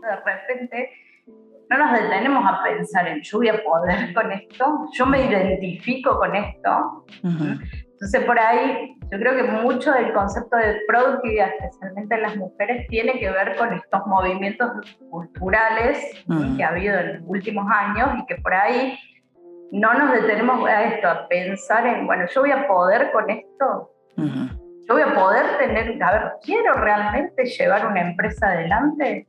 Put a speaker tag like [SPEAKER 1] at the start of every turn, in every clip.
[SPEAKER 1] de repente no nos detenemos a pensar en yo voy a poder con esto, yo me identifico con esto. Entonces por ahí yo creo que mucho del concepto de productividad, especialmente en las mujeres, tiene que ver con estos movimientos culturales que ha habido en los últimos años y que por ahí no nos detenemos a esto, a pensar en, bueno, yo voy a poder con esto. Yo voy a poder tener, a ver, ¿quiero realmente llevar una empresa adelante?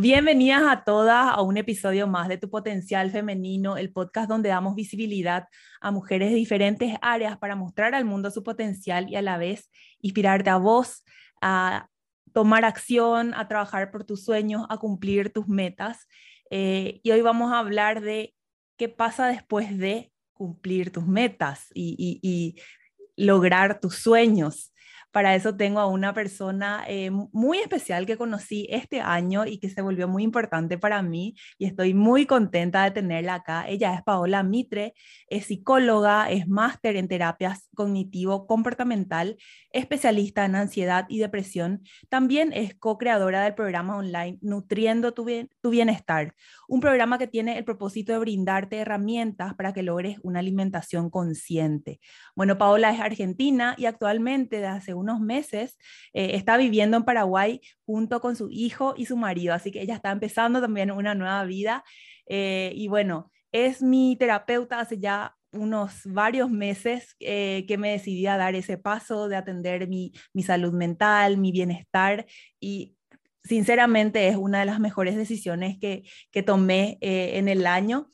[SPEAKER 2] Bienvenidas a todas a un episodio más de Tu Potencial Femenino, el podcast donde damos visibilidad a mujeres de diferentes áreas para mostrar al mundo su potencial y a la vez inspirarte a vos a tomar acción, a trabajar por tus sueños, a cumplir tus metas. Eh, y hoy vamos a hablar de qué pasa después de cumplir tus metas y lograr tus sueños. Para eso tengo a una persona eh, muy especial que conocí este año y que se volvió muy importante para mí y estoy muy contenta de tenerla acá. Ella es Paola Mitre, es psicóloga, es máster en terapias cognitivo-comportamental, especialista en ansiedad y depresión. También es co-creadora del programa online Nutriendo tu, Bienestar, un programa que tiene el propósito de brindarte herramientas para que logres una alimentación consciente. Bueno, Paola es argentina y actualmente desde hace unos meses eh, está viviendo en Paraguay junto con su hijo y su marido, así que ella está empezando también una nueva vida. Eh, y bueno, es mi terapeuta hace ya unos varios meses eh, que me decidí a dar ese paso de atender mi, mi salud mental, mi bienestar y sinceramente es una de las mejores decisiones que, que tomé en el año.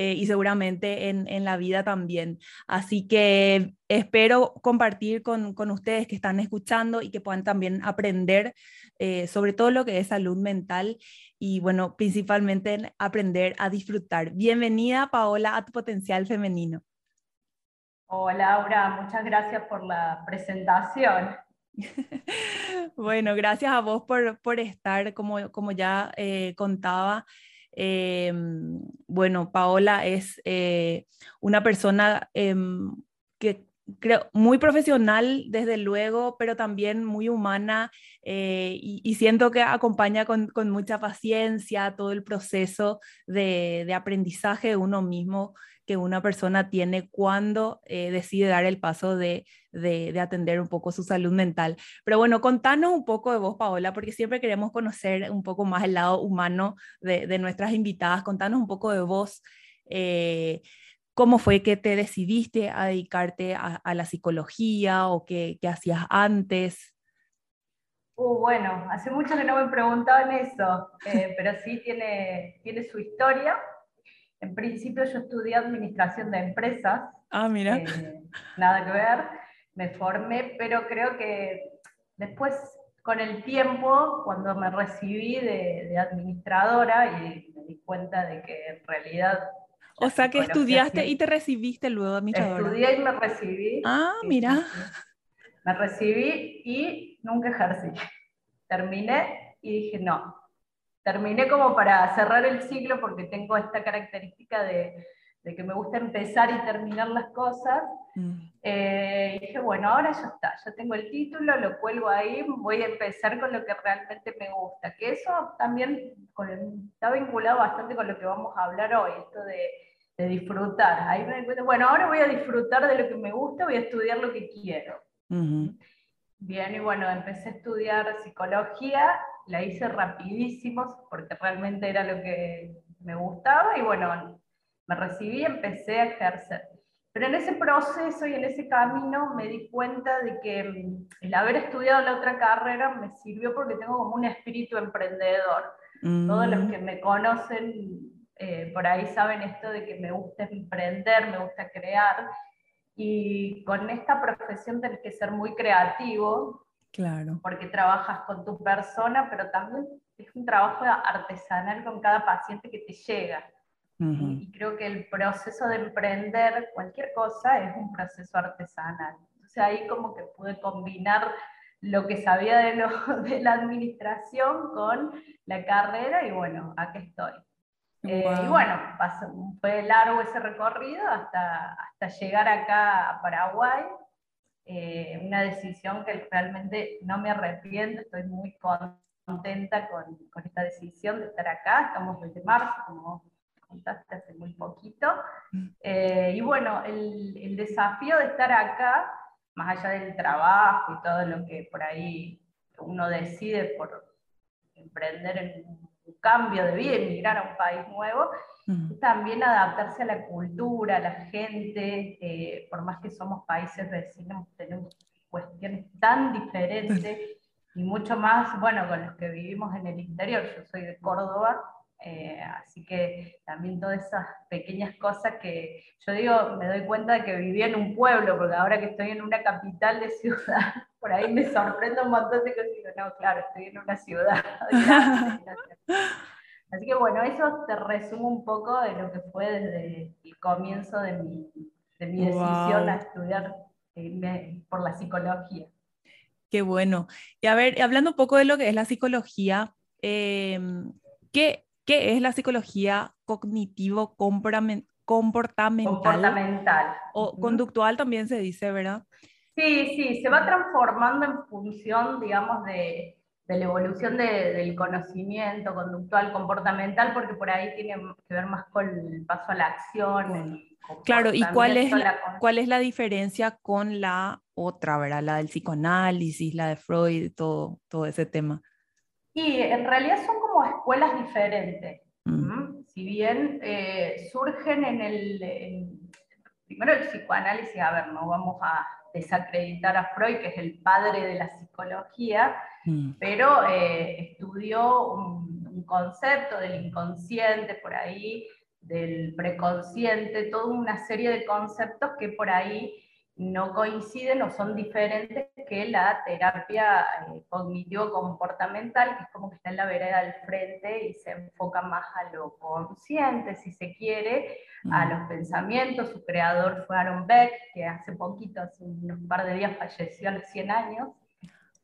[SPEAKER 2] Eh, y seguramente en, en, la vida también. Así que espero compartir con, con, ustedes que están escuchando y que puedan también aprender eh, sobre todo lo que es salud mental y bueno, principalmente aprender a disfrutar. Bienvenida Paola a tu potencial femenino.
[SPEAKER 1] Hola Laura, muchas gracias por la presentación.
[SPEAKER 2] bueno, gracias a vos por, por estar, como, como ya eh, contaba. Em, bueno, Paola es eh, una persona em, que creo muy profesional, desde luego, pero también muy humana eh, y, siento que acompaña con, mucha paciencia todo el proceso de, de aprendizaje de uno mismo que una persona tiene cuando eh, decide dar el paso de, de, atender un poco su salud mental. Pero bueno, contanos un poco de vos, Paola, porque siempre queremos conocer un poco más el lado humano de, de nuestras invitadas. Contanos un poco de vos. Eh, ¿Cómo fue que te decidiste a dedicarte a, la psicología o qué, qué hacías antes?
[SPEAKER 1] Uh, bueno, hace mucho que no me preguntaban eso, eh, pero sí tiene, tiene su historia. En principio yo estudié administración de empresas.
[SPEAKER 2] Ah, mira.
[SPEAKER 1] Eh, nada que ver. Me formé, pero creo que después, con el tiempo, cuando me recibí de, administradora y me di cuenta de que en realidad...
[SPEAKER 2] O sea que estudiaste y te recibiste luego de administradora.
[SPEAKER 1] Estudié y me recibí.
[SPEAKER 2] Ah, mira.
[SPEAKER 1] Me recibí y nunca ejercí. Terminé y dije, no, terminé como para cerrar el ciclo porque tengo esta característica de, que me gusta empezar y terminar las cosas. Mm. Eh, dije, bueno, ahora ya está, ya tengo el título, lo cuelgo ahí, voy a empezar con lo que realmente me gusta, que eso también está vinculado bastante con lo que vamos a hablar hoy, esto de, disfrutar. Ahí me bueno, ahora voy a disfrutar de lo que me gusta, voy a estudiar lo que quiero. Bien, y bueno, empecé a estudiar psicología la hice rapidísimo porque realmente era lo que me gustaba y bueno, me recibí y empecé a ejercer. Pero en ese proceso y en ese camino me di cuenta de que mm, el haber estudiado la otra carrera me sirvió porque tengo como un espíritu emprendedor. Todos los mm. que me conocen eh, por ahí saben esto de que me gusta emprender, me gusta crear. Y con esta profesión tenés que ser muy creativo
[SPEAKER 2] Claro.
[SPEAKER 1] Porque trabajas con tu persona, pero también es un trabajo artesanal con cada paciente que te llega. Y creo que el proceso de emprender cualquier cosa es un proceso artesanal. Entonces ahí como que pude combinar lo que sabía de, lo, de la administración con la carrera y bueno, aquí estoy. Eh, y bueno, fue largo ese recorrido hasta, hasta llegar acá a Paraguay. Eh, una decisión que realmente no me arrepiento, estoy muy contenta con, con, esta decisión de estar acá. Estamos desde marzo, como contaste hace muy poquito. Eh, y bueno, el, el desafío de estar acá, más allá del trabajo y todo lo que por ahí uno decide por emprender en un cambio de vida, emigrar a un país nuevo, también adaptarse a la cultura, a la gente, eh, por más que somos países vecinos, tenemos cuestiones tan diferentes y mucho más, bueno, con los que vivimos en el interior. Yo soy de Córdoba, eh, así que también todas esas pequeñas cosas que yo digo, me doy cuenta de que vivía en un pueblo, porque ahora que estoy en una capital de ciudad, por ahí me sorprende un montón de cosas y digo, no, claro, estoy en una ciudad. Así que bueno, eso te resumo un poco de lo que fue desde el comienzo de mi, de mi decisión a estudiar eh, por la psicología.
[SPEAKER 2] Qué bueno. Y a ver, hablando un poco de lo que es la psicología, eh, ¿qué, ¿Qué es la psicología cognitivo-comportamental?
[SPEAKER 1] Comportamental.
[SPEAKER 2] O conductual también se dice, ¿verdad?
[SPEAKER 1] Sí, sí, se va transformando en función, digamos, de, la evolución del conocimiento conductual, comportamental, porque por ahí tiene que ver más con el paso a la acción.
[SPEAKER 2] Claro, ¿y cuál es, cuál es la diferencia con la otra, ¿verdad? La del psicoanálisis, la de Freud, todo, todo ese tema.
[SPEAKER 1] Y en realidad son como escuelas diferentes. Mm. Si bien eh, surgen en el, primero el psicoanálisis, a ver, no vamos a desacreditar a Freud, que es el padre de la psicología, mm. pero eh, estudió un, un, concepto del inconsciente por ahí, del preconsciente, toda una serie de conceptos que por ahí no coinciden o son diferentes que la terapia eh, cognitivo-comportamental, que es como que está en la vereda al frente y se enfoca más a lo consciente, si se quiere, a los pensamientos. Su creador fue Aaron Beck, que hace poquito, hace unos par de días, falleció a los 100 años.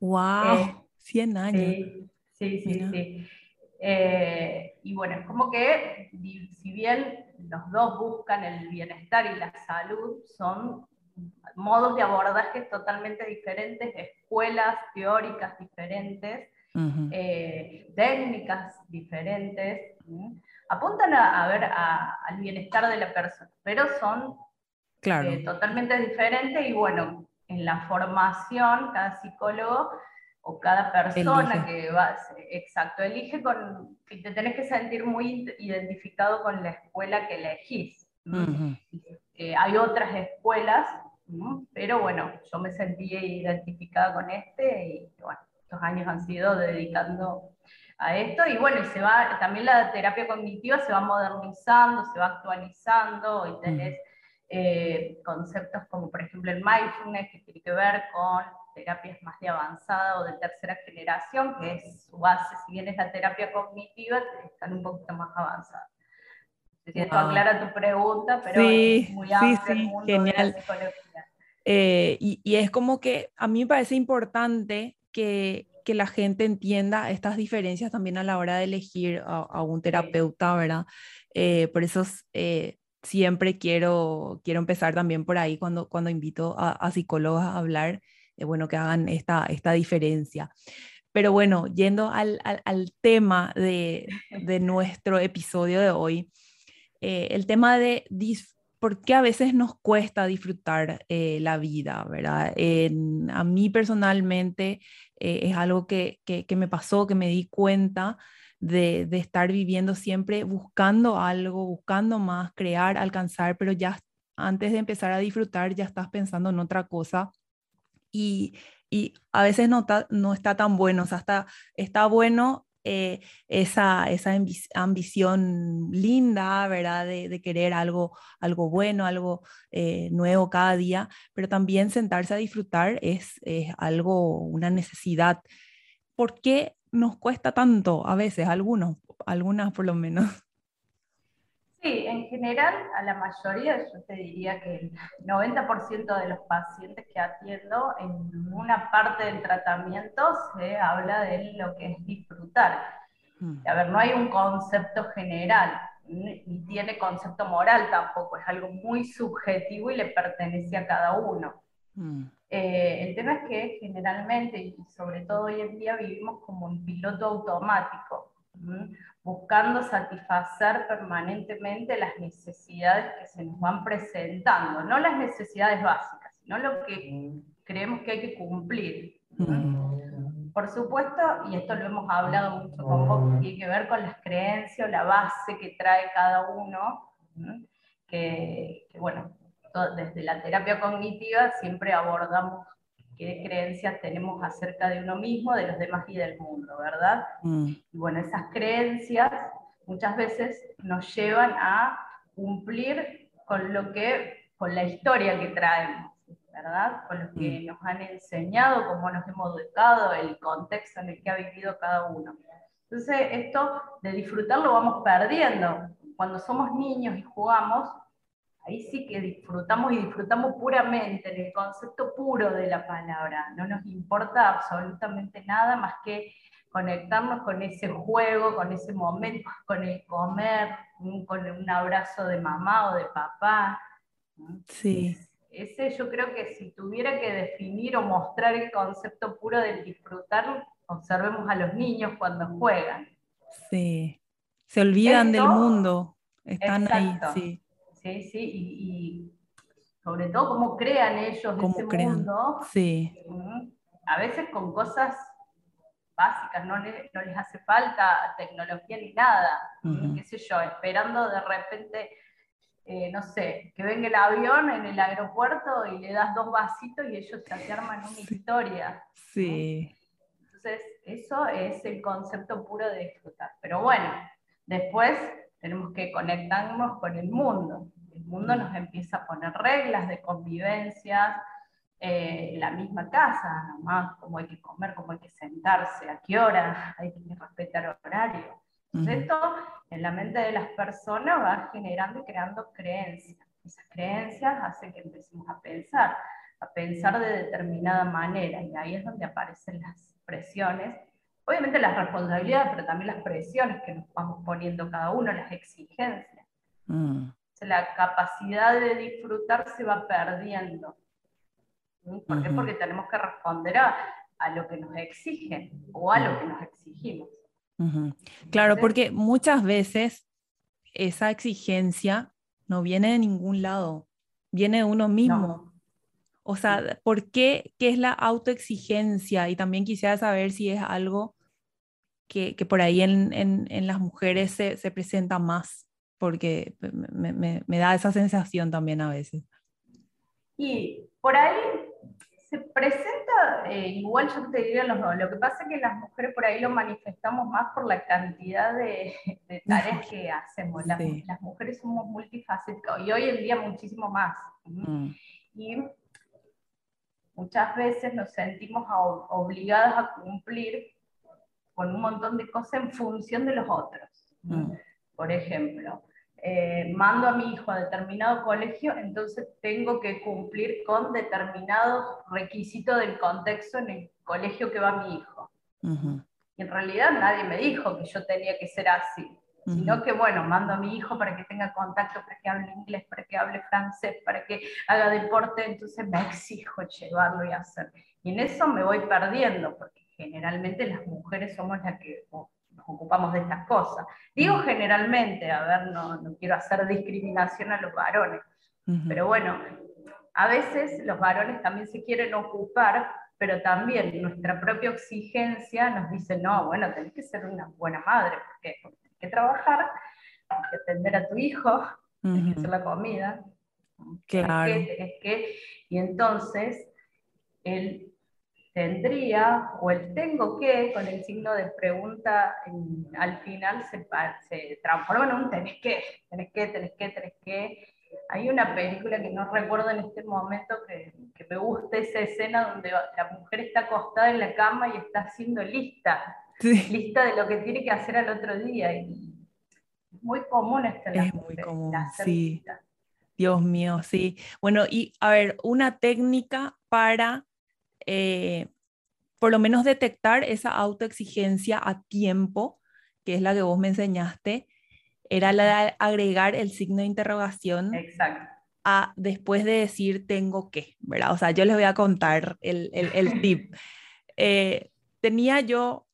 [SPEAKER 2] ¡Wow! 100 años.
[SPEAKER 1] Sí, sí, sí. Eh, y bueno, es como que si bien los dos buscan el bienestar y la salud, son modos de abordaje totalmente diferentes, escuelas teóricas diferentes, eh, técnicas diferentes, apuntan a, ver al bienestar de la persona, pero son
[SPEAKER 2] claro.
[SPEAKER 1] Eh, totalmente diferentes y bueno, en la formación cada psicólogo o cada persona que va, exacto, elige con, te tenés que sentir muy identificado con la escuela que elegís. Eh, hay otras escuelas pero bueno, yo me sentí identificada con este y bueno, estos años han sido dedicando a esto y bueno, y se va, también la terapia cognitiva se va modernizando, se va actualizando y tenés eh, conceptos como por ejemplo el mindfulness que tiene que ver con terapias más de avanzada o de tercera generación, que es su base, si bien es la terapia cognitiva, están un poquito más avanzadas. Si esto aclara tu pregunta, pero
[SPEAKER 2] es muy amplio sí, el mundo genial. de la psicología. Eh, y, es como que a mí me parece importante que, que, la gente entienda estas diferencias también a la hora de elegir a, un terapeuta, ¿verdad? Eh, por eso eh, siempre quiero, quiero empezar también por ahí cuando, cuando invito a, psicólogos a hablar, bueno, que hagan esta, esta diferencia. Pero bueno, yendo al, al, al tema de, de, nuestro episodio de hoy, el tema de porque a veces nos cuesta disfrutar eh, la vida, ¿verdad? a mí personalmente eh, es algo que, me pasó, que me di cuenta de, estar viviendo siempre buscando algo, buscando más, crear, alcanzar, pero ya antes de empezar a disfrutar ya estás pensando en otra cosa y, a veces no, no está tan bueno, o sea, está, está bueno eh, esa, esa ambición linda, ¿verdad? De, querer algo, algo bueno, algo eh, nuevo cada día, pero también sentarse a disfrutar es, algo, una necesidad. ¿Por qué nos cuesta tanto a veces, algunos, algunas por lo menos?
[SPEAKER 1] Sí, en general, a la mayoría, yo te diría que el 90% de los pacientes que atiendo, en una parte del tratamiento se habla de lo que es disfrutar. Mm. A ver, no hay un concepto general, ni tiene concepto moral tampoco, es algo muy subjetivo y le pertenece a cada uno. Mm. Eh, el tema es que generalmente, y sobre todo hoy en día, vivimos como un piloto automático buscando satisfacer permanentemente las necesidades que se nos van presentando, no las necesidades básicas, sino lo que creemos que hay que cumplir. Por supuesto, y esto lo hemos hablado mucho con vos, tiene que ver con las creencias o la base que trae cada uno, que, que bueno, desde la terapia cognitiva siempre abordamos qué creencias tenemos acerca de uno mismo, de los demás y del mundo, ¿verdad? Mm. Y bueno, esas creencias muchas veces nos llevan a cumplir con lo que, con la historia que traemos, ¿verdad? Con lo que mm. nos han enseñado, cómo nos hemos educado, el contexto en el que ha vivido cada uno. Entonces, esto de disfrutar lo vamos perdiendo. Cuando somos niños y jugamos, ahí sí que disfrutamos y disfrutamos puramente, en el concepto puro de la palabra. No nos importa absolutamente nada más que conectarnos con ese juego, con ese momento, con el comer, con un abrazo de mamá o de papá.
[SPEAKER 2] Sí.
[SPEAKER 1] Ese yo creo que si tuviera que definir o mostrar el concepto puro del disfrutar, observemos a los niños cuando juegan.
[SPEAKER 2] Sí, se olvidan del mundo, están ahí, sí.
[SPEAKER 1] Sí, sí, y, sobre todo cómo crean ellos ese mundo.
[SPEAKER 2] Sí.
[SPEAKER 1] A veces con cosas básicas, no, les hace falta tecnología ni nada, qué sé yo, esperando de repente, eh, no sé, que venga el avión en el aeropuerto y le das dos vasitos y ellos se arman una historia.
[SPEAKER 2] Sí.
[SPEAKER 1] Entonces, eso es el concepto puro de disfrutar. Pero bueno, después tenemos que conectarnos con el mundo. El mundo nos empieza a poner reglas de convivencia, eh, la misma casa, nomás, cómo hay que comer, cómo hay que sentarse, a qué hora, hay que respetar horario. Entonces, esto en la mente de las personas va generando y creando creencias. Esas creencias hacen que empecemos a pensar, a pensar de determinada manera, y ahí es donde aparecen las presiones obviamente las responsabilidades, pero también las presiones que nos vamos poniendo cada uno, las exigencias. Mm. La capacidad de disfrutar se va perdiendo. ¿Por qué? Porque tenemos que responder a, lo que nos exigen o a lo que nos exigimos.
[SPEAKER 2] Claro, porque muchas veces esa exigencia no viene de ningún lado, viene de uno mismo. O sea, ¿por qué? ¿Qué es la autoexigencia? Y también quisiera saber si es algo que, que por ahí en, en, en las mujeres se, se, presenta más, porque me, me, me, da esa sensación también a veces.
[SPEAKER 1] Y por ahí se presenta, eh, igual yo te diría los dos, lo que pasa es que las mujeres por ahí lo manifestamos más por la cantidad de, de tareas que hacemos. Las, las, mujeres somos multifacéticas y hoy en día muchísimo más. Mm. Y muchas veces nos sentimos obligadas a cumplir con un montón de cosas en función de los otros. Mm. Por ejemplo, eh, mando a mi hijo a determinado colegio, entonces tengo que cumplir con determinados requisitos del contexto en el colegio que va mi hijo. Y en realidad nadie me dijo que yo tenía que ser así sino que, bueno, mando a mi hijo para que tenga contacto, para que hable inglés, para que hable francés, para que haga deporte, entonces me exijo llevarlo y hacer. Y en eso me voy perdiendo, porque generalmente las mujeres somos las que nos ocupamos de estas cosas. Digo generalmente, a ver, no, no quiero hacer discriminación a los varones, pero bueno, a veces los varones también se quieren ocupar pero también nuestra propia exigencia nos dice, no, bueno, tenés que ser una buena madre, porque trabajar, que atender a tu hijo, que hacer la comida.
[SPEAKER 2] Claro.
[SPEAKER 1] Es que, y entonces el tendría o el tengo que, con el signo de pregunta, al final se, se, transforma en un tenés que, tenés que, tenés que, tenés que. Hay una película que no recuerdo en este momento que, que me gusta esa escena donde la mujer está acostada en la cama y está haciendo lista, lista de lo que tiene que hacer al otro día. Y muy común esto
[SPEAKER 2] Es muy común, sí. Dios mío, sí. Bueno, y a ver, una técnica para eh, por lo menos detectar esa autoexigencia a tiempo, que es la que vos me enseñaste, era la de agregar el signo de interrogación a después de decir tengo que, ¿verdad? O sea, yo les voy a contar el, el, tip. Eh, tenía yo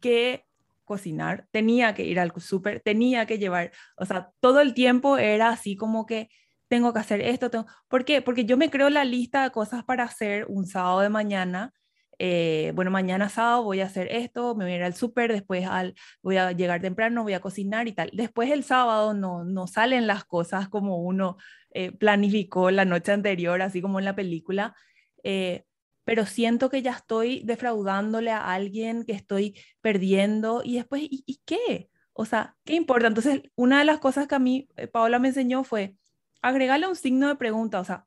[SPEAKER 2] que cocinar, tenía que ir al súper, tenía que llevar, o sea, todo el tiempo era así como que tengo que hacer esto, tengo... ¿por qué? Porque yo me creo la lista de cosas para hacer un sábado de mañana, eh, bueno, mañana sábado voy a hacer esto, me voy a ir al súper, después al, voy a llegar temprano, voy a cocinar y tal. Después el sábado no, no salen las cosas como uno eh, planificó la noche anterior, así como en la película. Eh, pero siento que ya estoy defraudándole a alguien, que estoy perdiendo y después, ¿y, qué? O sea, ¿qué importa? Entonces, una de las cosas que a mí eh, Paola me enseñó fue agregarle un signo de pregunta, o sea,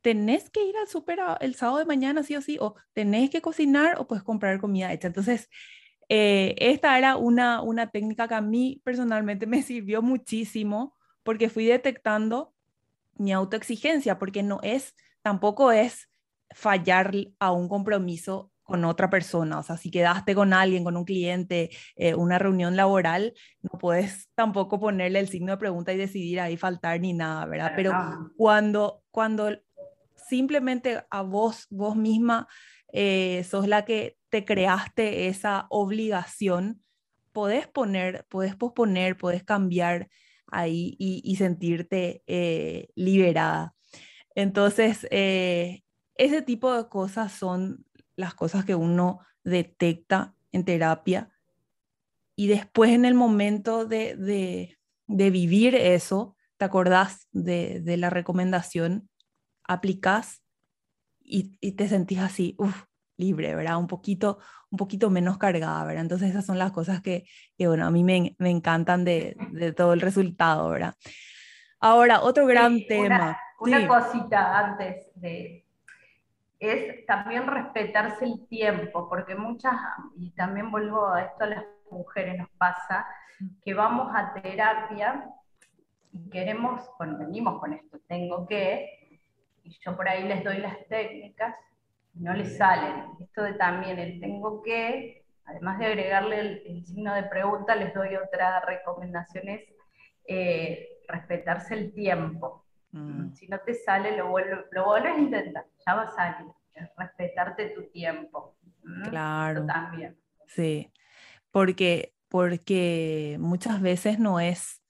[SPEAKER 2] ¿tenés que ir al súper el sábado de mañana sí o sí? ¿O tenés que cocinar o puedes comprar comida hecha? Entonces, eh, esta era una, una técnica que a mí personalmente me sirvió muchísimo porque fui detectando mi autoexigencia, porque no es, tampoco es fallar a un compromiso con otra persona. O sea, si quedaste con alguien, con un cliente, eh, una reunión laboral, no puedes tampoco ponerle el signo de pregunta y decidir ahí faltar ni nada, ¿verdad? Pero cuando, cuando simplemente a vos, vos misma, eh, sos la que te creaste esa obligación, podés poner, podés posponer, podés cambiar ahí y, sentirte eh, liberada. Entonces, ese tipo de cosas son las cosas que uno detecta en terapia y después en el momento de, vivir eso, te acordás de, la recomendación, aplicás y, te sentís así, libre, ¿verdad? Un poquito, un poquito menos cargada, ¿verdad? Entonces esas son las cosas que, bueno, a mí me, encantan de, todo el resultado, ¿verdad? Ahora, otro gran tema.
[SPEAKER 1] Una cosita antes de, es también respetarse el tiempo, porque muchas, y también vuelvo a esto a las mujeres nos pasa, que vamos a terapia y queremos, bueno, venimos con esto, tengo que, y yo por ahí les doy las técnicas, no les salen. Esto de también el tengo que, además de agregarle el, signo de pregunta, les doy otra recomendación, es eh, respetarse el tiempo. Mm. Si no te sale, lo, lo vuelves a intentar, ya va a salir. Respetarte tu tiempo.
[SPEAKER 2] Claro. también. Sí, porque, porque muchas veces no es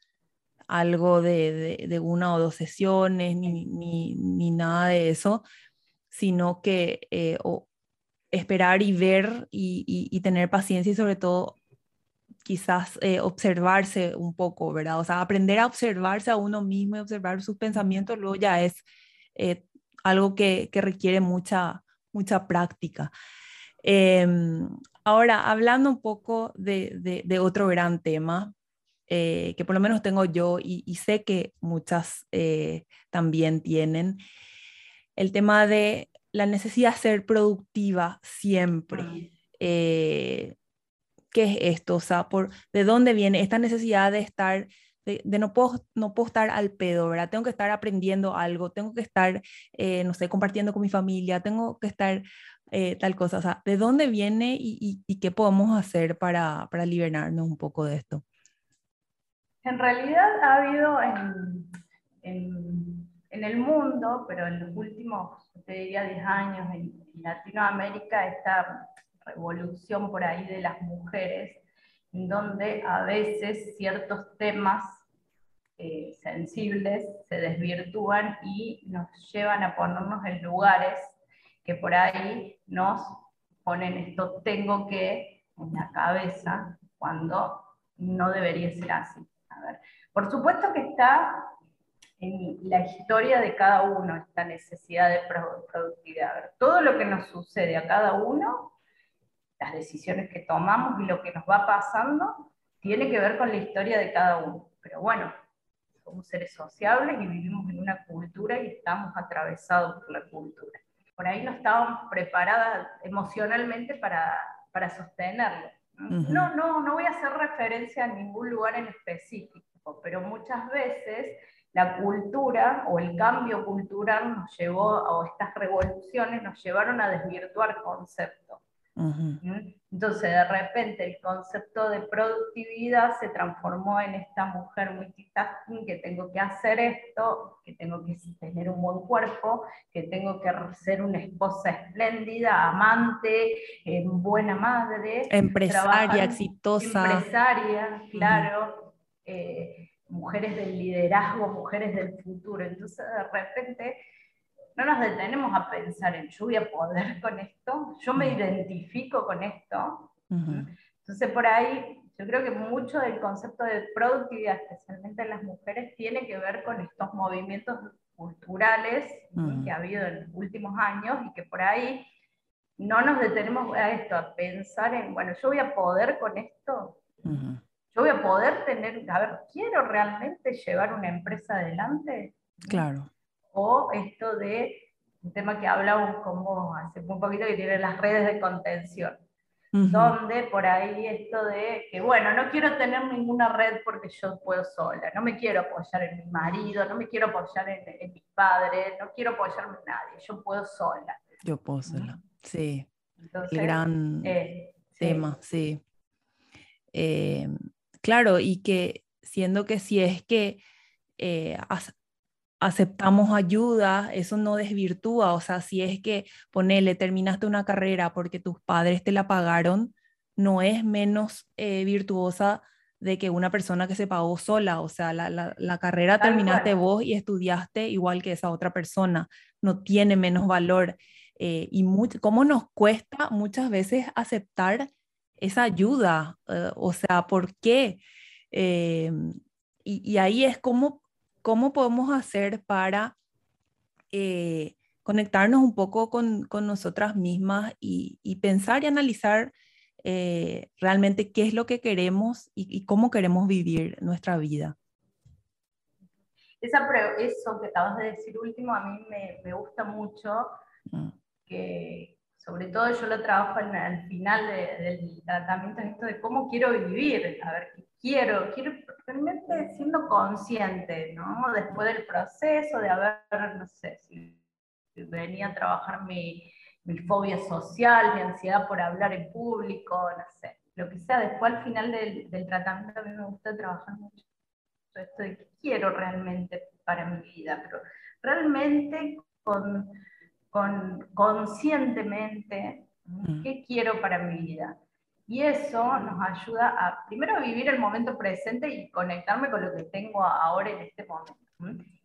[SPEAKER 2] algo de, de, una o dos sesiones ni, ni, ni, nada de eso, sino que eh, esperar y ver y, y, tener paciencia y sobre todo quizás eh, observarse un poco, ¿verdad? O sea, aprender a observarse a uno mismo y observar sus pensamientos, luego ya es eh, algo que, requiere mucha, mucha práctica. Em, ahora, hablando un poco de, otro gran tema, eh, que por lo menos tengo yo y, sé que muchas también tienen, el tema de la necesidad de ser productiva siempre. ¿Qué es esto? O sea, por, ¿de dónde viene esta necesidad de estar, de, no, puedo, no puedo estar al pedo, ¿verdad? Tengo que estar aprendiendo algo, tengo que estar, eh, no sé, compartiendo con mi familia, tengo que estar eh, tal cosa. O sea, ¿de dónde viene y, y, qué podemos hacer para, para, liberarnos un poco de esto?
[SPEAKER 1] En realidad ha habido en, en, en el mundo, pero en los últimos, te diría, 10 años, en Latinoamérica, esta revolución por ahí de las mujeres, donde a veces ciertos temas eh, sensibles se desvirtúan y nos llevan a ponernos en lugares que por ahí nos ponen esto tengo que en la cabeza cuando no debería ser así. A ver, por supuesto que está en la historia de cada uno esta necesidad de productividad. Todo lo que nos sucede a cada uno, las decisiones que tomamos y lo que nos va pasando, tiene que ver con la historia de cada uno. Pero bueno, somos seres sociables y vivimos en una cultura y estamos atravesados por la cultura. Por ahí no estábamos preparadas emocionalmente para, para sostenerlo. No, no, no voy a hacer referencia a ningún lugar en específico, pero muchas veces la cultura o el cambio cultural nos llevó, o estas revoluciones nos llevaron a desvirtuar conceptos. Entonces, de repente, el concepto de productividad se transformó en esta mujer multitasking, que tengo que hacer esto, que tengo que tener un buen cuerpo, que tengo que ser una esposa espléndida, amante, eh, buena madre.
[SPEAKER 2] Empresaria, exitosa.
[SPEAKER 1] Empresaria, claro. Eh, mujeres del liderazgo, mujeres del futuro. Entonces, de repente no nos detenemos a pensar en yo voy a poder con esto, yo me identifico con esto. Entonces por ahí yo creo que mucho del concepto de productividad, especialmente en las mujeres, tiene que ver con estos movimientos culturales que ha habido en los últimos años y que por ahí no nos detenemos a esto, a pensar en, bueno, yo voy a poder con esto. Yo voy a poder tener, a ver, ¿quiero realmente llevar una empresa adelante?
[SPEAKER 2] Claro
[SPEAKER 1] o esto de un tema que hablamos como hace un poquito que tiene las redes de contención, donde por ahí esto de que, bueno, no quiero tener ninguna red porque yo puedo sola, no me quiero apoyar en mi marido, no me quiero apoyar en, mis padres, no quiero apoyarme en nadie, yo puedo sola.
[SPEAKER 2] Yo puedo sola, sí. El gran eh, tema, sí. Eh, claro, y que siendo que si es que eh, aceptamos ayuda, eso no desvirtúa, o sea, si es que ponele, terminaste una carrera porque tus padres te la pagaron, no es menos eh, virtuosa de que una persona que se pagó sola, o sea, la, carrera terminaste vos y estudiaste igual que esa otra persona, no tiene menos valor. Eh, y cómo nos cuesta muchas veces aceptar esa ayuda, eh, o sea, ¿por qué? y, y, ahí es como ¿cómo podemos hacer para eh, conectarnos un poco con, nosotras mismas y, pensar y analizar eh, realmente qué es lo que queremos y, cómo queremos vivir nuestra vida?
[SPEAKER 1] Esa, eso que acabas de decir último a mí me, gusta mucho, mm. que sobre todo yo lo trabajo al final del tratamiento, esto de cómo quiero vivir, a ver, quiero, quiero realmente siendo consciente, ¿no? Después del proceso, de haber, no sé, si venía a trabajar mi, mi fobia social, mi ansiedad por hablar en público, no sé, lo que sea, después al final del, del tratamiento a mí me gusta trabajar mucho esto de qué quiero realmente para mi vida, pero realmente con, con conscientemente mm. qué quiero para mi vida. Y eso nos ayuda a, primero, a vivir el momento presente y conectarme con lo que tengo ahora en este momento.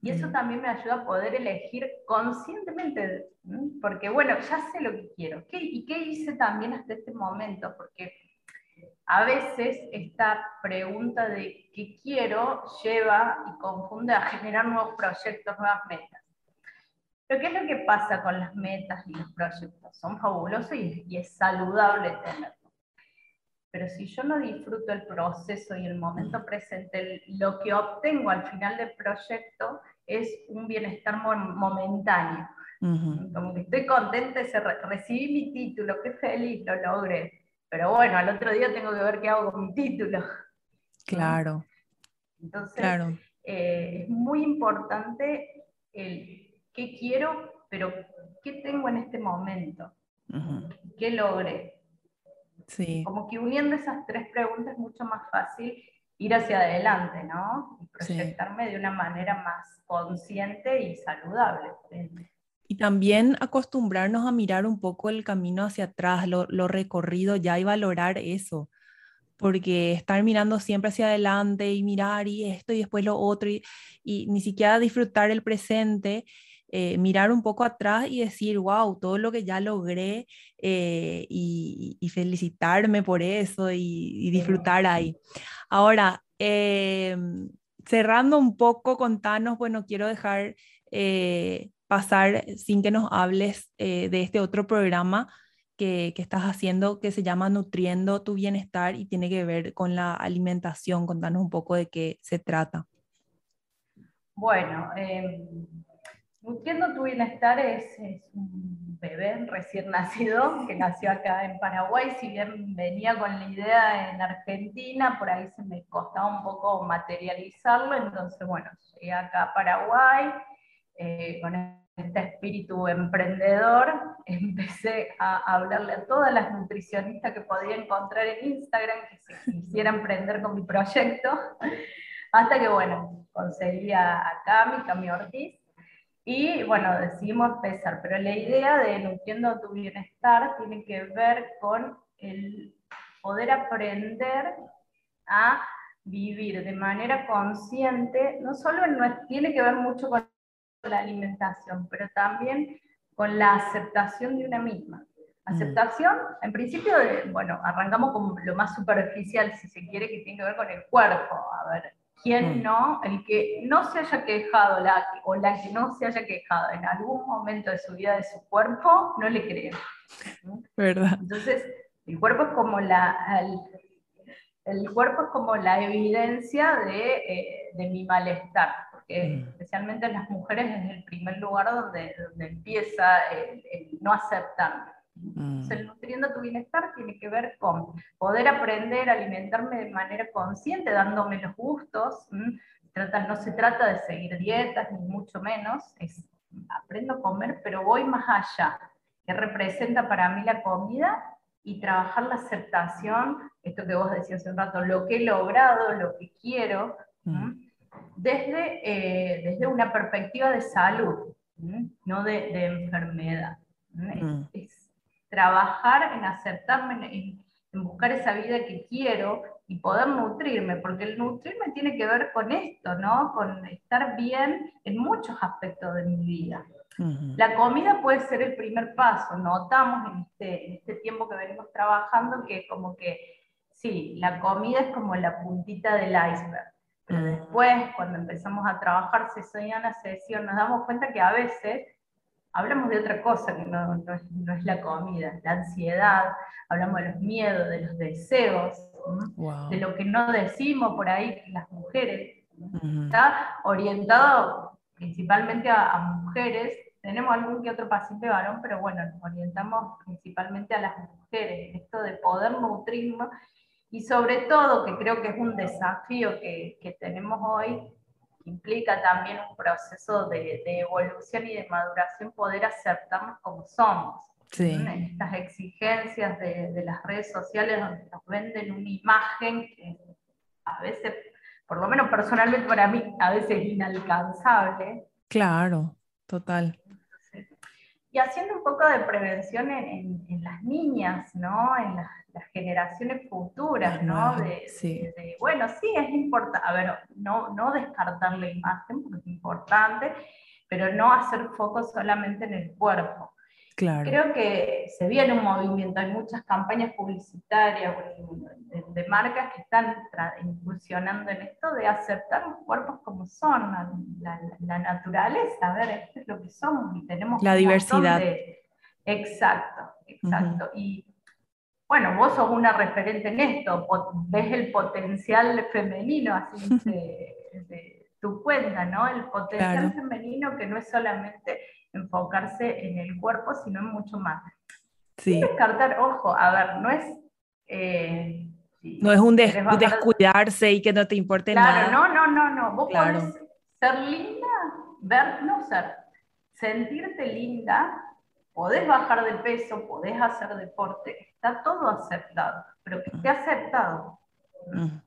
[SPEAKER 1] Y eso también me ayuda a poder elegir conscientemente, porque bueno, ya sé lo que quiero. ¿Qué, ¿Y qué hice también hasta este momento? Porque a veces esta pregunta de qué quiero lleva y confunde a generar nuevos proyectos, nuevas metas. Pero ¿qué es lo que pasa con las metas y los proyectos? Son fabulosos y, y es saludable tenerlos pero si yo no disfruto el proceso y el momento presente, lo que obtengo al final del proyecto es un bienestar momentáneo. Como que estoy contenta, recibí mi título, qué feliz, lo logré. Pero bueno, al otro día tengo que ver qué hago con mi título.
[SPEAKER 2] Claro.
[SPEAKER 1] Entonces, claro. Eh, es muy importante el qué quiero, pero qué tengo en este momento, qué logré. Como que uniendo esas tres preguntas es mucho más fácil ir hacia adelante, ¿no? Y proyectarme de una manera más consciente y saludable.
[SPEAKER 2] Y también acostumbrarnos a mirar un poco el camino hacia atrás, lo, recorrido ya y valorar eso. Porque estar mirando siempre hacia adelante y mirar y esto y después lo otro y, y ni siquiera disfrutar el presente eh, mirar un poco atrás y decir, wow, todo lo que ya logré eh, y, felicitarme por eso y, disfrutar ahí. Ahora, em, cerrando un poco, contanos, bueno, quiero dejar eh, pasar sin que nos hables eh, de este otro programa que, que, estás haciendo que se llama Nutriendo tu Bienestar y tiene que ver con la alimentación. Contanos un poco de qué se trata.
[SPEAKER 1] Bueno, eh, Nutriendo tu Bienestar es, es, un bebé recién nacido que nació acá en Paraguay. Si bien venía con la idea en Argentina, por ahí se me costaba un poco materializarlo. Entonces, bueno, llegué acá a Paraguay eh, con este espíritu emprendedor. Empecé a hablarle a todas las nutricionistas que podía encontrar en Instagram que se quisieran emprender con mi proyecto. Hasta que, bueno, conseguí a, a Cami, Cami Ortiz y bueno, decidimos empezar, pero la idea de Nutriendo tu Bienestar tiene que ver con el poder aprender a vivir de manera consciente, no solo en, tiene que ver mucho con la alimentación, pero también con la aceptación de una misma. Mm. Aceptación, en principio, bueno, arrancamos con lo más superficial, si se quiere, que tiene que ver con el cuerpo. A ver, ¿Quién mm. no? El que no se haya quejado la, o la que no se haya quejado en algún momento de su vida de su cuerpo, no le creo.
[SPEAKER 2] ¿Verdad?
[SPEAKER 1] Entonces, el cuerpo es como la, el, el cuerpo es como la evidencia de, eh, de mi malestar, porque mm. especialmente en las mujeres es el primer lugar donde, donde empieza el, el no aceptarme. Mm. el nutriendo tu bienestar tiene que ver con poder aprender a alimentarme de manera consciente, dándome los gustos. Trata, no se trata de seguir dietas, ni mucho menos. Es, aprendo a comer, pero voy más allá. ¿Qué representa para mí la comida? Y trabajar la aceptación, esto que vos decías hace un rato, lo que he logrado, lo que quiero, mm. desde, eh, desde una perspectiva de salud, no de, de enfermedad. Mm. Es, trabajar en aceptarme, en, buscar esa vida que quiero y poder nutrirme, porque el nutrirme tiene que ver con esto, ¿no? Con estar bien en muchos aspectos de mi vida. La comida puede ser el primer paso, notamos en este, en este tiempo que venimos trabajando que como que, sí, la comida es como la puntita del iceberg, pero después cuando empezamos a trabajar sesión a sesión nos damos cuenta que a veces hablamos de otra cosa que no, no, es, la comida, la ansiedad, hablamos de los miedos, de los deseos, de lo que no decimos por ahí las mujeres. Está orientado principalmente a, mujeres, tenemos algún que otro paciente varón, pero bueno, nos orientamos principalmente a las mujeres, esto de poder nutrirnos y sobre todo, que creo que es un desafío que, que tenemos hoy, implica también un proceso de, evolución y de maduración poder aceptarnos como somos. En estas exigencias de, las redes sociales donde nos venden una imagen que a veces, por lo menos personalmente para mí, a veces es inalcanzable.
[SPEAKER 2] Claro, total.
[SPEAKER 1] Y haciendo un poco de prevención en, en las niñas, ¿no? En las las generaciones futuras, ¿no? De, bueno, sí, es importante, a ver, no, no descartar la imagen, porque es importante, pero no hacer foco solamente en el cuerpo. Claro. Creo que se viene un movimiento, hay muchas campañas publicitarias de, marcas que están incursionando en esto de aceptar los cuerpos como son, la, naturaleza, a ver, esto es lo que somos y tenemos...
[SPEAKER 2] La diversidad.
[SPEAKER 1] Exacto, exacto. Y bueno, vos sos una referente en esto, ves el potencial femenino, así de, tu cuenta, ¿no? El potencial femenino que no es solamente enfocarse en el cuerpo, sino en mucho más. Sí. descartar, ojo, a ver, no es...
[SPEAKER 2] Eh, no es un descuidarse y que no te importe nada.
[SPEAKER 1] Claro, no, no, no, no. Vos podés ser linda, ver, no ser, sentirte linda, podés bajar de peso, podés hacer deporte, está todo aceptado, pero que esté aceptado.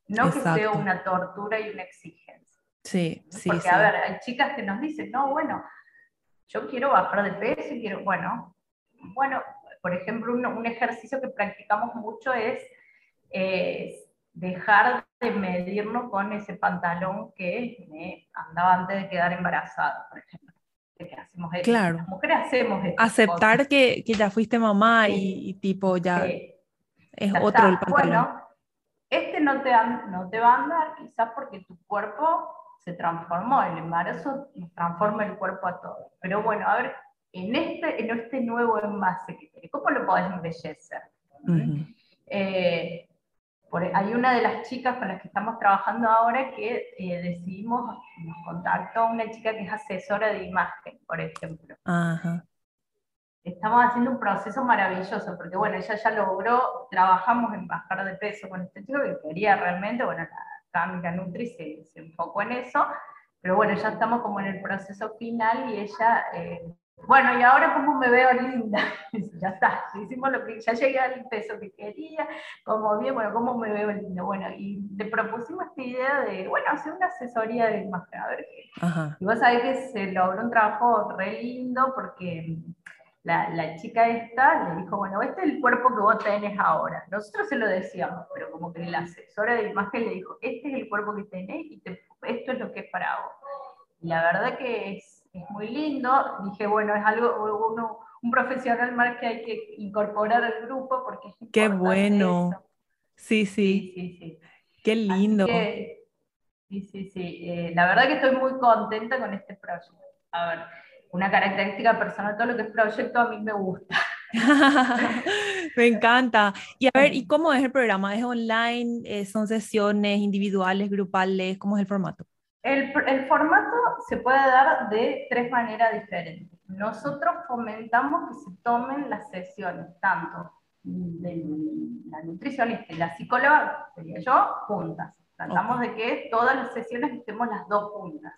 [SPEAKER 1] No que sea una tortura y una exigencia.
[SPEAKER 2] Sí, sí.
[SPEAKER 1] Porque, a ver, hay chicas que nos dicen, no, bueno, yo quiero bajar de peso y quiero, bueno, bueno, por ejemplo, un, ejercicio que practicamos mucho es dejar de medirnos con ese pantalón que me andaba antes de quedar embarazada, por ejemplo que hacemos
[SPEAKER 2] Claro.
[SPEAKER 1] Las mujeres hacemos
[SPEAKER 2] Aceptar que, que, ya fuiste mamá y, tipo ya es otro el pantalón.
[SPEAKER 1] Bueno, este no te, no te va a andar quizás porque tu cuerpo se transformó, el embarazo nos transforma el cuerpo a todos. Pero bueno, a ver, en este, en este nuevo envase que ¿cómo lo podés embellecer? Eh, hay una de las chicas con las que estamos trabajando ahora que eh, decidimos, nos contactó una chica que es asesora de imagen, por ejemplo. Estamos haciendo un proceso maravilloso, porque bueno, ella ya logró, trabajamos en bajar de peso con este chico que quería realmente, bueno, la Camila Nutri se, se enfocó en eso, pero bueno, ya estamos como en el proceso final y ella eh, bueno, y ahora cómo me veo linda. ya está, hicimos lo que, ya llegué al peso que quería, como bien, bueno, cómo me veo linda. Bueno, y le propusimos esta idea de, bueno, hacer una asesoría de imagen, a ver qué. Y vos sabés que se logró un trabajo re lindo porque la, la, chica esta le dijo, bueno, este es el cuerpo que vos tenés ahora. Nosotros se lo decíamos, pero como que la asesora de imagen le dijo, este es el cuerpo que tenés y esto es lo que es para vos. Y la verdad que es es muy lindo. Dije, bueno, es algo, uno, un profesional más que hay que incorporar al grupo porque es
[SPEAKER 2] Qué bueno. Sí, sí, sí, sí, Qué lindo.
[SPEAKER 1] sí, sí, sí. Eh, la verdad que estoy muy contenta con este proyecto. A ver, una característica personal, todo lo que es proyecto a mí me gusta.
[SPEAKER 2] me encanta. Y a ver, ¿y cómo es el programa? ¿Es online? Eh, ¿Son sesiones individuales, grupales? ¿Cómo es el formato?
[SPEAKER 1] El, el, formato se puede dar de tres maneras diferentes. Nosotros fomentamos que se tomen las sesiones, tanto de la nutricionista y la psicóloga, sería yo, juntas. Tratamos de que todas las sesiones estemos las dos juntas.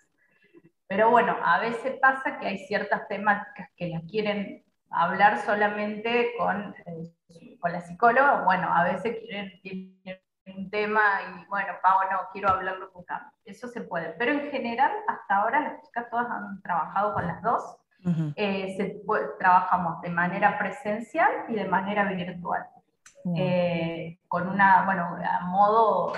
[SPEAKER 1] Pero bueno, a veces pasa que hay ciertas temáticas que las quieren hablar solamente con, eh, con la psicóloga, bueno, a veces quieren, quieren un tema y bueno, Pau, no, quiero hablarlo con Carlos. Eso se puede. Pero en general, hasta ahora las chicas todas han trabajado con las dos. Eh, trabajamos de manera presencial y de manera virtual. Eh, con una, bueno, a modo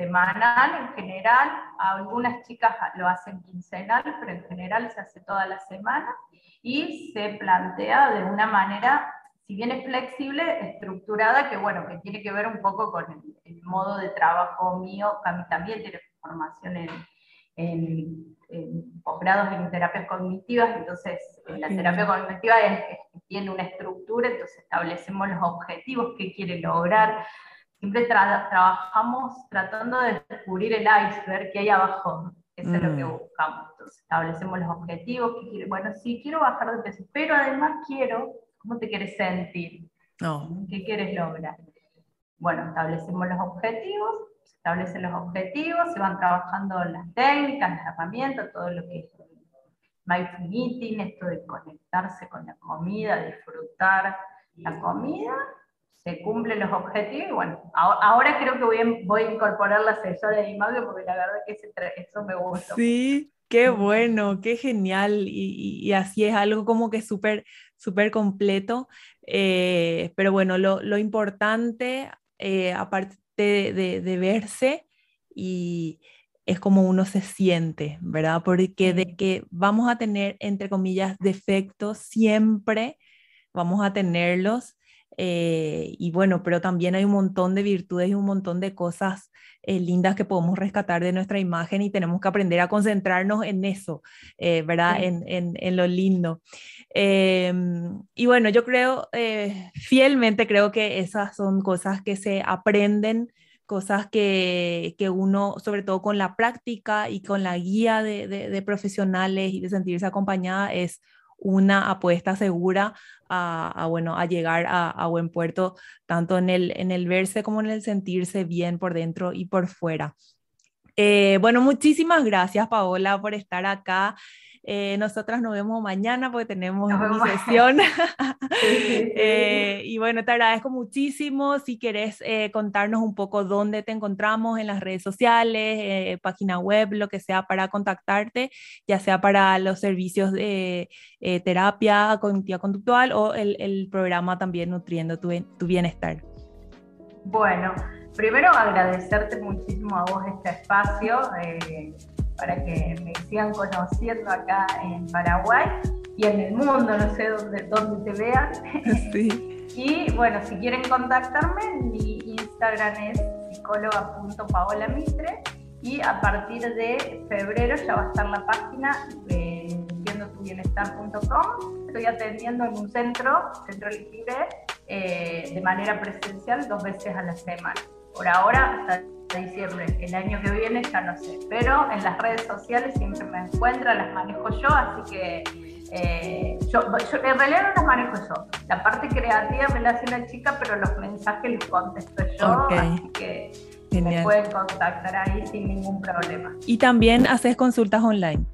[SPEAKER 1] semanal en general, algunas chicas lo hacen quincenal, pero en general se hace toda la semana. Y se plantea de una manera si bien es flexible, estructurada, que bueno, que tiene que ver un poco con el, modo de trabajo mío, que a mí también tiene formación en, en, posgrados en terapias cognitivas, entonces la terapia cognitiva tiene una estructura, entonces establecemos los objetivos que quiere lograr, siempre trabajamos tratando de descubrir el iceberg que hay abajo, eso es lo que mm. buscamos, entonces establecemos los objetivos, que bueno, sí, quiero bajar de peso, pero además quiero ¿Cómo te quieres sentir? ¿Qué quieres lograr? Bueno, establecemos los objetivos, se establecen los objetivos, se van trabajando las técnicas, las herramientas, todo lo que es mindful eating, esto de conectarse con la comida, disfrutar la comida, se cumplen los objetivos y bueno, ahora creo que voy a, voy a incorporar la asesora de imagen porque la verdad que eso me gusta.
[SPEAKER 2] Sí, Qué bueno, qué genial. Y, así es algo como que súper, súper completo. Eh, pero bueno, lo, importante, eh, aparte de, verse, y es como uno se siente, ¿verdad? Porque de que vamos a tener, entre comillas, defectos siempre, vamos a tenerlos. Eh, y bueno, pero también hay un montón de virtudes y un montón de cosas eh, lindas que podemos rescatar de nuestra imagen y tenemos que aprender a concentrarnos en eso, eh, ¿verdad? En, en, lo lindo. Em, y bueno, yo creo, eh, fielmente creo que esas son cosas que se aprenden cosas que, que, uno, sobre todo con la práctica y con la guía de, de, de profesionales y de sentirse acompañada, es una apuesta segura a, bueno, a llegar a, buen puerto, tanto en el, en el verse como en el sentirse bien por dentro y por fuera. Eh, bueno, muchísimas gracias Paola por estar acá. Eh, nosotras nos vemos mañana porque tenemos una sesión. Eh, y bueno, te agradezco muchísimo. Si quieres eh, contarnos un poco dónde te encontramos en las redes sociales, página web, lo que sea para contactarte, ya sea para los servicios de terapia cognitiva conductual o el, el programa también Nutriendo tu, tu Bienestar.
[SPEAKER 1] Bueno, primero agradecerte muchísimo a vos este espacio para que me sigan conociendo acá en Paraguay y en el mundo, no sé dónde, dónde te vean. y bueno, si quieren contactarme, mi Instagram es psicóloga.paolamitre y a partir de febrero ya va a estar la página de bienestar.com. Estoy atendiendo en un centro, Centro Libre, eh, de manera presencial dos veces a la semana. Por ahora, hasta diciembre. El año que viene ya no sé. Pero en las redes sociales siempre me encuentro, las manejo yo, así que eh, yo, en realidad no las manejo yo. La parte creativa me la hace una chica, pero los mensajes los contesto yo. Así que me pueden contactar ahí sin ningún problema.
[SPEAKER 2] Y también haces consultas online.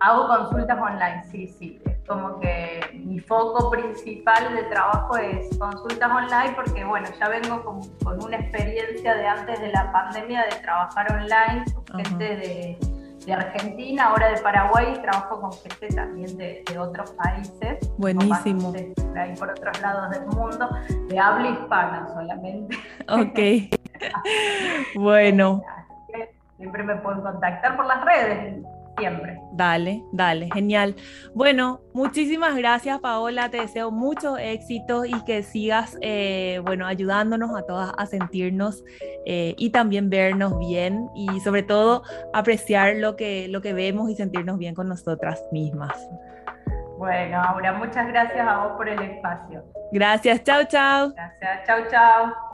[SPEAKER 1] Hago consultas online, sí, sí. Es como que mi foco principal de trabajo es consultas online porque, bueno, ya vengo con, una experiencia de antes de la pandemia de trabajar online con gente de, Argentina, ahora de Paraguay, y trabajo con gente también de, otros países.
[SPEAKER 2] Buenísimo.
[SPEAKER 1] Por ahí por otros lados del mundo, de habla hispana solamente.
[SPEAKER 2] Ok. bueno.
[SPEAKER 1] Siempre me pueden contactar por las redes siempre.
[SPEAKER 2] Dale, dale, genial. Bueno, muchísimas gracias Paola, te deseo mucho éxito y que sigas, eh, bueno, ayudándonos a todas a sentirnos eh, y también vernos bien y sobre todo apreciar lo que, lo que vemos y sentirnos bien con nosotras mismas.
[SPEAKER 1] Bueno, Aura, muchas gracias a vos por el espacio.
[SPEAKER 2] Gracias, chao, chao.
[SPEAKER 1] Gracias, chao, chao.